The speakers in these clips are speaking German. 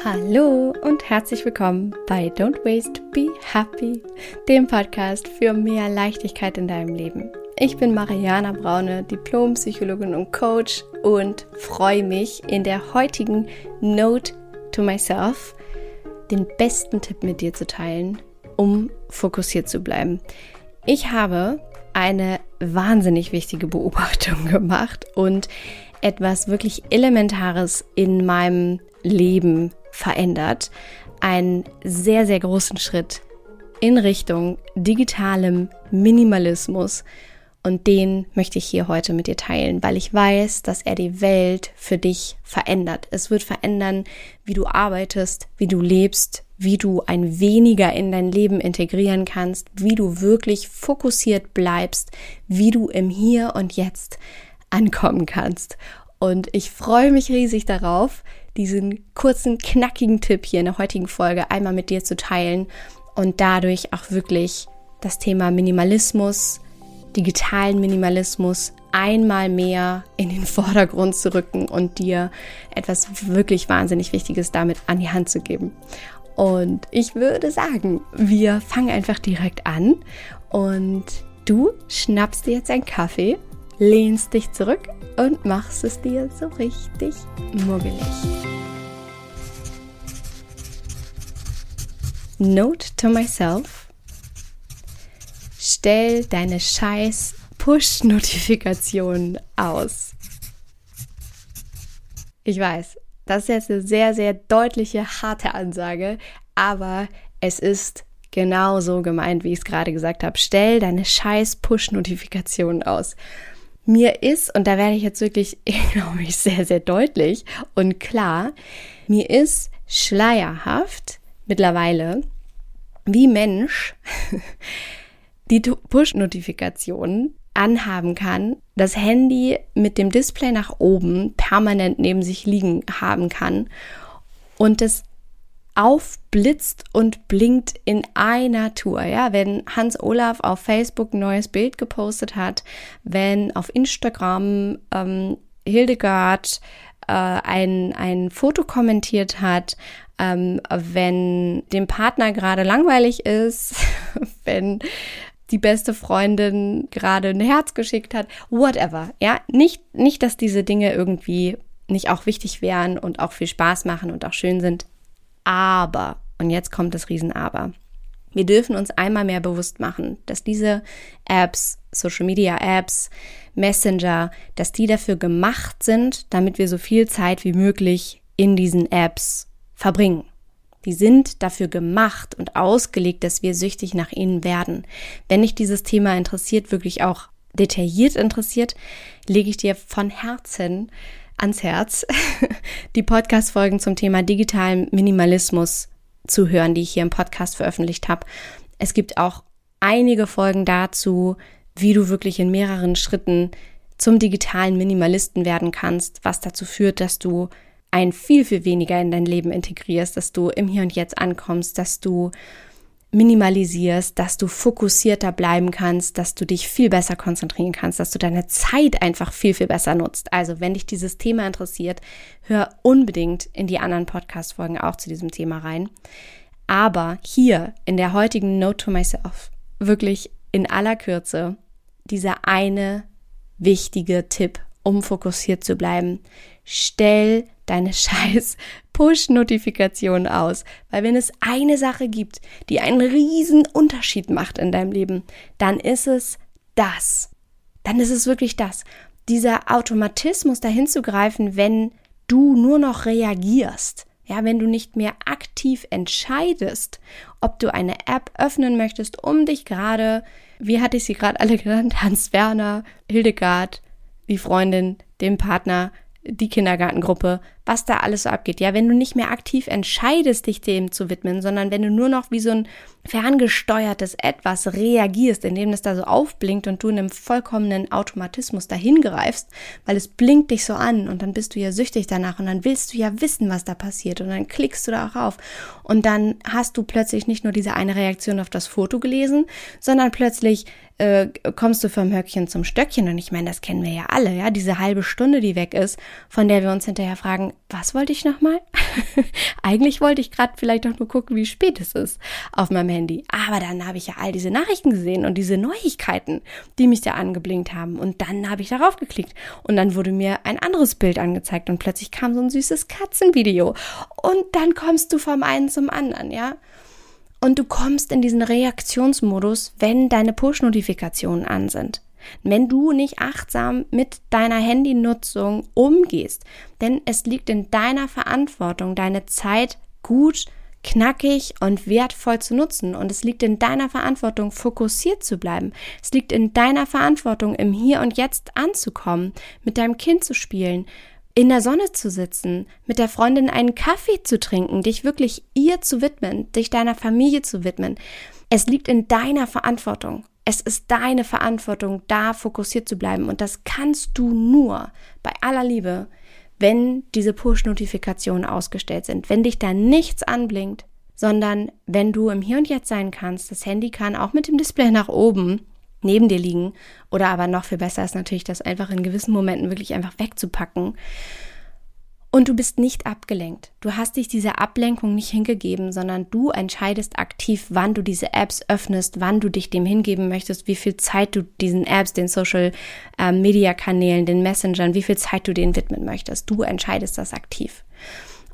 Hallo und herzlich willkommen bei Don't Waste, Be Happy, dem Podcast für mehr Leichtigkeit in deinem Leben. Ich bin Mariana Braune, Diplompsychologin und Coach und freue mich in der heutigen Note to Myself den besten Tipp mit dir zu teilen, um fokussiert zu bleiben. Ich habe eine wahnsinnig wichtige Beobachtung gemacht und etwas wirklich Elementares in meinem Leben verändert. Einen sehr, sehr großen Schritt in Richtung digitalem Minimalismus. Und den möchte ich hier heute mit dir teilen, weil ich weiß, dass er die Welt für dich verändert. Es wird verändern, wie du arbeitest, wie du lebst, wie du ein weniger in dein Leben integrieren kannst, wie du wirklich fokussiert bleibst, wie du im Hier und Jetzt ankommen kannst. Und ich freue mich riesig darauf, diesen kurzen, knackigen Tipp hier in der heutigen Folge einmal mit dir zu teilen und dadurch auch wirklich das Thema Minimalismus, digitalen Minimalismus einmal mehr in den Vordergrund zu rücken und dir etwas wirklich wahnsinnig Wichtiges damit an die Hand zu geben. Und ich würde sagen, wir fangen einfach direkt an und du schnappst dir jetzt einen Kaffee, lehnst dich zurück und machst es dir so richtig muggelig. Note to myself. Stell deine scheiß Push-Notifikationen aus. Ich weiß, das ist jetzt eine sehr, sehr deutliche, harte Ansage, aber es ist genau so gemeint, wie ich es gerade gesagt habe. Stell deine scheiß Push-Notifikationen aus. Mir ist, und da werde ich jetzt wirklich, glaube ich, sehr, sehr deutlich und klar, mir ist schleierhaft mittlerweile, wie Mensch die Push-Notifikationen anhaben kann, das Handy mit dem Display nach oben permanent neben sich liegen haben kann und es aufblitzt und blinkt in einer Tour. Ja, wenn Hans Olaf auf Facebook ein neues Bild gepostet hat, wenn auf Instagram ähm, Hildegard äh, ein, ein Foto kommentiert hat, ähm, wenn dem Partner gerade langweilig ist, wenn die beste Freundin gerade ein Herz geschickt hat, whatever. Ja, nicht, nicht, dass diese Dinge irgendwie nicht auch wichtig wären und auch viel Spaß machen und auch schön sind. Aber, und jetzt kommt das Riesen-Aber. Wir dürfen uns einmal mehr bewusst machen, dass diese Apps, Social Media Apps, Messenger, dass die dafür gemacht sind, damit wir so viel Zeit wie möglich in diesen Apps verbringen. Die sind dafür gemacht und ausgelegt, dass wir süchtig nach ihnen werden. Wenn dich dieses Thema interessiert, wirklich auch detailliert interessiert, lege ich dir von Herzen ans Herz, die Podcast-Folgen zum Thema digitalen Minimalismus zu hören, die ich hier im Podcast veröffentlicht habe. Es gibt auch einige Folgen dazu, wie du wirklich in mehreren Schritten zum digitalen Minimalisten werden kannst, was dazu führt, dass du ein viel, viel weniger in dein Leben integrierst, dass du im Hier und Jetzt ankommst, dass du minimalisierst, dass du fokussierter bleiben kannst, dass du dich viel besser konzentrieren kannst, dass du deine Zeit einfach viel, viel besser nutzt. Also, wenn dich dieses Thema interessiert, hör unbedingt in die anderen Podcast-Folgen auch zu diesem Thema rein. Aber hier in der heutigen Note to Myself, wirklich in aller Kürze, dieser eine wichtige Tipp, um fokussiert zu bleiben. Stell deine scheiß Push-Notifikationen aus. Weil wenn es eine Sache gibt, die einen riesen Unterschied macht in deinem Leben, dann ist es das. Dann ist es wirklich das. Dieser Automatismus dahin zu greifen, wenn du nur noch reagierst. Ja, wenn du nicht mehr aktiv entscheidest, ob du eine App öffnen möchtest, um dich gerade, wie hatte ich sie gerade alle genannt, Hans Werner, Hildegard, die Freundin, dem Partner, die Kindergartengruppe, was da alles so abgeht. Ja, wenn du nicht mehr aktiv entscheidest, dich dem zu widmen, sondern wenn du nur noch wie so ein ferngesteuertes Etwas reagierst, indem es da so aufblinkt und du in einem vollkommenen Automatismus dahin greifst, weil es blinkt dich so an und dann bist du ja süchtig danach und dann willst du ja wissen, was da passiert und dann klickst du da auch auf und dann hast du plötzlich nicht nur diese eine Reaktion auf das Foto gelesen, sondern plötzlich äh, kommst du vom Höckchen zum Stöckchen und ich meine, das kennen wir ja alle, ja, diese halbe Stunde, die weg ist, von der wir uns hinterher fragen, was wollte ich nochmal? Eigentlich wollte ich gerade vielleicht auch nur gucken, wie spät es ist auf meinem Handy. Aber dann habe ich ja all diese Nachrichten gesehen und diese Neuigkeiten, die mich da angeblinkt haben. Und dann habe ich darauf geklickt. Und dann wurde mir ein anderes Bild angezeigt und plötzlich kam so ein süßes Katzenvideo. Und dann kommst du vom einen zum anderen, ja? Und du kommst in diesen Reaktionsmodus, wenn deine Push-Notifikationen an sind. Wenn du nicht achtsam mit deiner Handynutzung umgehst, denn es liegt in deiner Verantwortung, deine Zeit gut, knackig und wertvoll zu nutzen. Und es liegt in deiner Verantwortung, fokussiert zu bleiben. Es liegt in deiner Verantwortung, im Hier und Jetzt anzukommen, mit deinem Kind zu spielen, in der Sonne zu sitzen, mit der Freundin einen Kaffee zu trinken, dich wirklich ihr zu widmen, dich deiner Familie zu widmen. Es liegt in deiner Verantwortung. Es ist deine Verantwortung, da fokussiert zu bleiben. Und das kannst du nur bei aller Liebe, wenn diese Push-Notifikationen ausgestellt sind, wenn dich da nichts anblinkt, sondern wenn du im Hier und Jetzt sein kannst. Das Handy kann auch mit dem Display nach oben neben dir liegen. Oder aber noch viel besser ist natürlich, das einfach in gewissen Momenten wirklich einfach wegzupacken. Und du bist nicht abgelenkt. Du hast dich dieser Ablenkung nicht hingegeben, sondern du entscheidest aktiv, wann du diese Apps öffnest, wann du dich dem hingeben möchtest, wie viel Zeit du diesen Apps, den Social äh, Media Kanälen, den Messengern, wie viel Zeit du denen widmen möchtest. Du entscheidest das aktiv.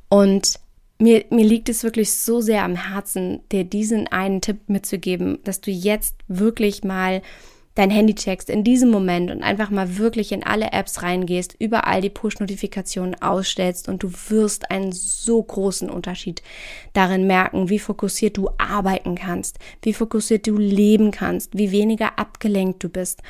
Und mir, mir liegt es wirklich so sehr am Herzen, dir diesen einen Tipp mitzugeben, dass du jetzt wirklich mal dein Handy checkst in diesem Moment und einfach mal wirklich in alle Apps reingehst, überall die Push-Notifikationen ausstellst und du wirst einen so großen Unterschied darin merken, wie fokussiert du arbeiten kannst, wie fokussiert du leben kannst, wie weniger abgelenkt du bist,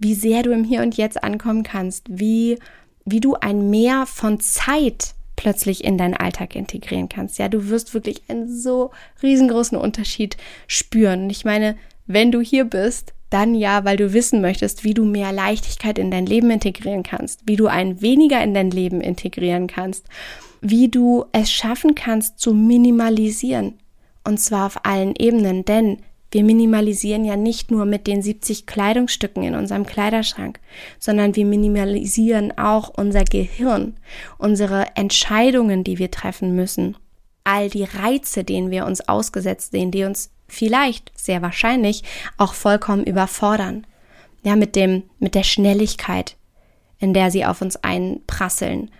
wie sehr du im Hier und Jetzt ankommen kannst, wie, wie du ein Mehr von Zeit plötzlich in deinen Alltag integrieren kannst. Ja, du wirst wirklich einen so riesengroßen Unterschied spüren. Und ich meine, wenn du hier bist, dann ja, weil du wissen möchtest, wie du mehr Leichtigkeit in dein Leben integrieren kannst, wie du ein weniger in dein Leben integrieren kannst, wie du es schaffen kannst zu minimalisieren. Und zwar auf allen Ebenen, denn wir minimalisieren ja nicht nur mit den 70 Kleidungsstücken in unserem Kleiderschrank, sondern wir minimalisieren auch unser Gehirn, unsere Entscheidungen, die wir treffen müssen, all die Reize, denen wir uns ausgesetzt sehen, die uns vielleicht, sehr wahrscheinlich, auch vollkommen überfordern. Ja, mit dem, mit der Schnelligkeit, in der sie auf uns einprasseln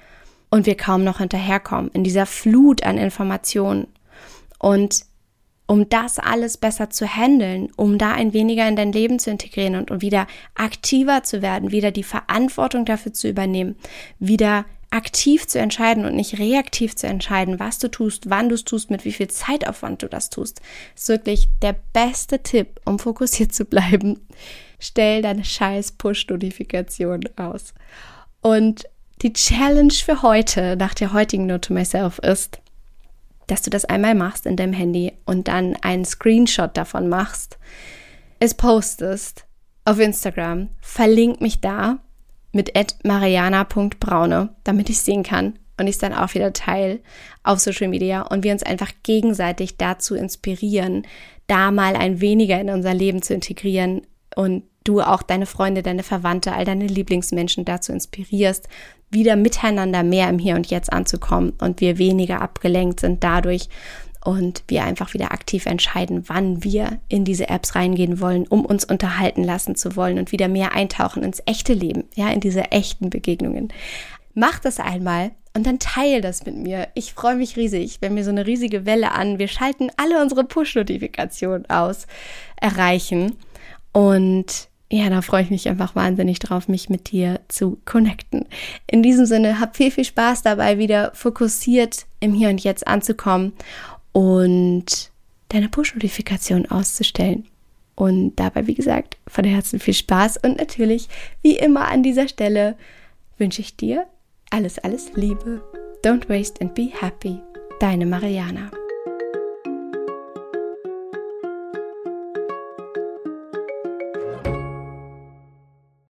und wir kaum noch hinterherkommen, in dieser Flut an Informationen. Und um das alles besser zu handeln, um da ein weniger in dein Leben zu integrieren und, um wieder aktiver zu werden, wieder die Verantwortung dafür zu übernehmen, wieder aktiv zu entscheiden und nicht reaktiv zu entscheiden, was du tust, wann du es tust, mit wie viel Zeitaufwand du das tust, ist wirklich der beste Tipp, um fokussiert zu bleiben. Stell deine scheiß Push-Notifikation aus. Und die Challenge für heute, nach der heutigen Note to Myself, ist, dass du das einmal machst in deinem Handy und dann einen Screenshot davon machst, es postest auf Instagram, verlink mich da mit mariana.braune, damit ich sehen kann und ich dann auch wieder teile auf Social Media und wir uns einfach gegenseitig dazu inspirieren, da mal ein weniger in unser Leben zu integrieren und du auch deine Freunde, deine Verwandte, all deine Lieblingsmenschen dazu inspirierst, wieder miteinander mehr im Hier und Jetzt anzukommen und wir weniger abgelenkt sind dadurch und wir einfach wieder aktiv entscheiden, wann wir in diese Apps reingehen wollen, um uns unterhalten lassen zu wollen und wieder mehr eintauchen ins echte Leben, ja, in diese echten Begegnungen. Mach das einmal und dann teile das mit mir. Ich freue mich riesig, wenn wir so eine riesige Welle an, wir schalten alle unsere Push-Notifikationen aus, erreichen und ja, da freue ich mich einfach wahnsinnig drauf, mich mit dir zu connecten. In diesem Sinne, hab viel, viel Spaß dabei, wieder fokussiert im Hier und Jetzt anzukommen und deine Push-Notifikation auszustellen. Und dabei, wie gesagt, von Herzen viel Spaß und natürlich, wie immer an dieser Stelle, wünsche ich dir alles, alles Liebe. Don't waste and be happy. Deine Mariana.